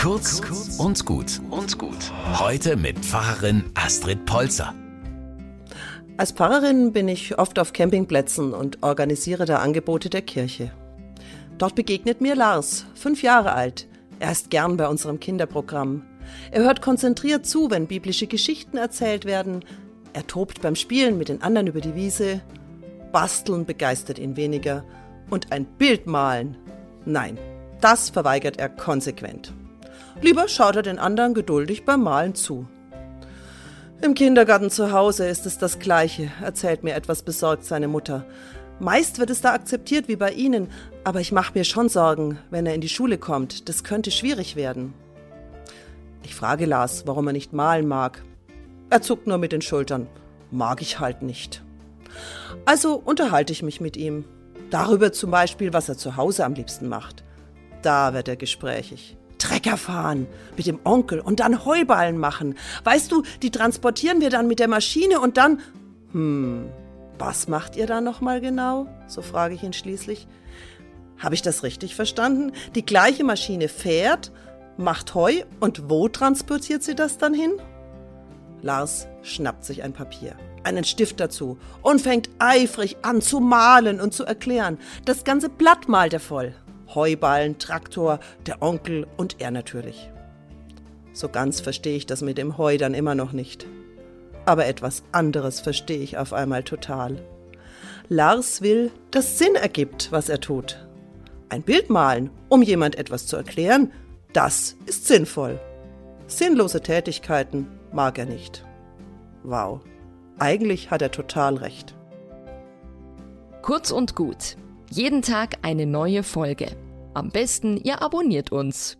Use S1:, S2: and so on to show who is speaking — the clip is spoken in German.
S1: Kurz und gut und gut. Heute mit Pfarrerin Astrid Polzer.
S2: Als Pfarrerin bin ich oft auf Campingplätzen und organisiere da Angebote der Kirche. Dort begegnet mir Lars, fünf Jahre alt. Er ist gern bei unserem Kinderprogramm. Er hört konzentriert zu, wenn biblische Geschichten erzählt werden. Er tobt beim Spielen mit den anderen über die Wiese. Basteln begeistert ihn weniger. Und ein Bild malen? Nein, das verweigert er konsequent. Lieber schaut er den anderen geduldig beim Malen zu. Im Kindergarten zu Hause ist es das Gleiche, erzählt mir etwas besorgt seine Mutter. Meist wird es da akzeptiert wie bei Ihnen, aber ich mache mir schon Sorgen, wenn er in die Schule kommt. Das könnte schwierig werden. Ich frage Lars, warum er nicht malen mag. Er zuckt nur mit den Schultern. Mag ich halt nicht. Also unterhalte ich mich mit ihm. Darüber zum Beispiel, was er zu Hause am liebsten macht. Da wird er gesprächig. Trecker fahren mit dem Onkel und dann Heuballen machen. Weißt du, die transportieren wir dann mit der Maschine und dann. Hm, was macht ihr da nochmal genau? So frage ich ihn schließlich. Habe ich das richtig verstanden? Die gleiche Maschine fährt, macht Heu und wo transportiert sie das dann hin? Lars schnappt sich ein Papier, einen Stift dazu und fängt eifrig an zu malen und zu erklären. Das ganze Blatt malt er voll. Heuballen, Traktor, der Onkel und er natürlich. So ganz verstehe ich das mit dem Heu dann immer noch nicht. Aber etwas anderes verstehe ich auf einmal total. Lars will, dass Sinn ergibt, was er tut. Ein Bild malen, um jemand etwas zu erklären, das ist sinnvoll. Sinnlose Tätigkeiten mag er nicht. Wow, eigentlich hat er total recht.
S3: Kurz und gut. Jeden Tag eine neue Folge. Am besten, ihr abonniert uns.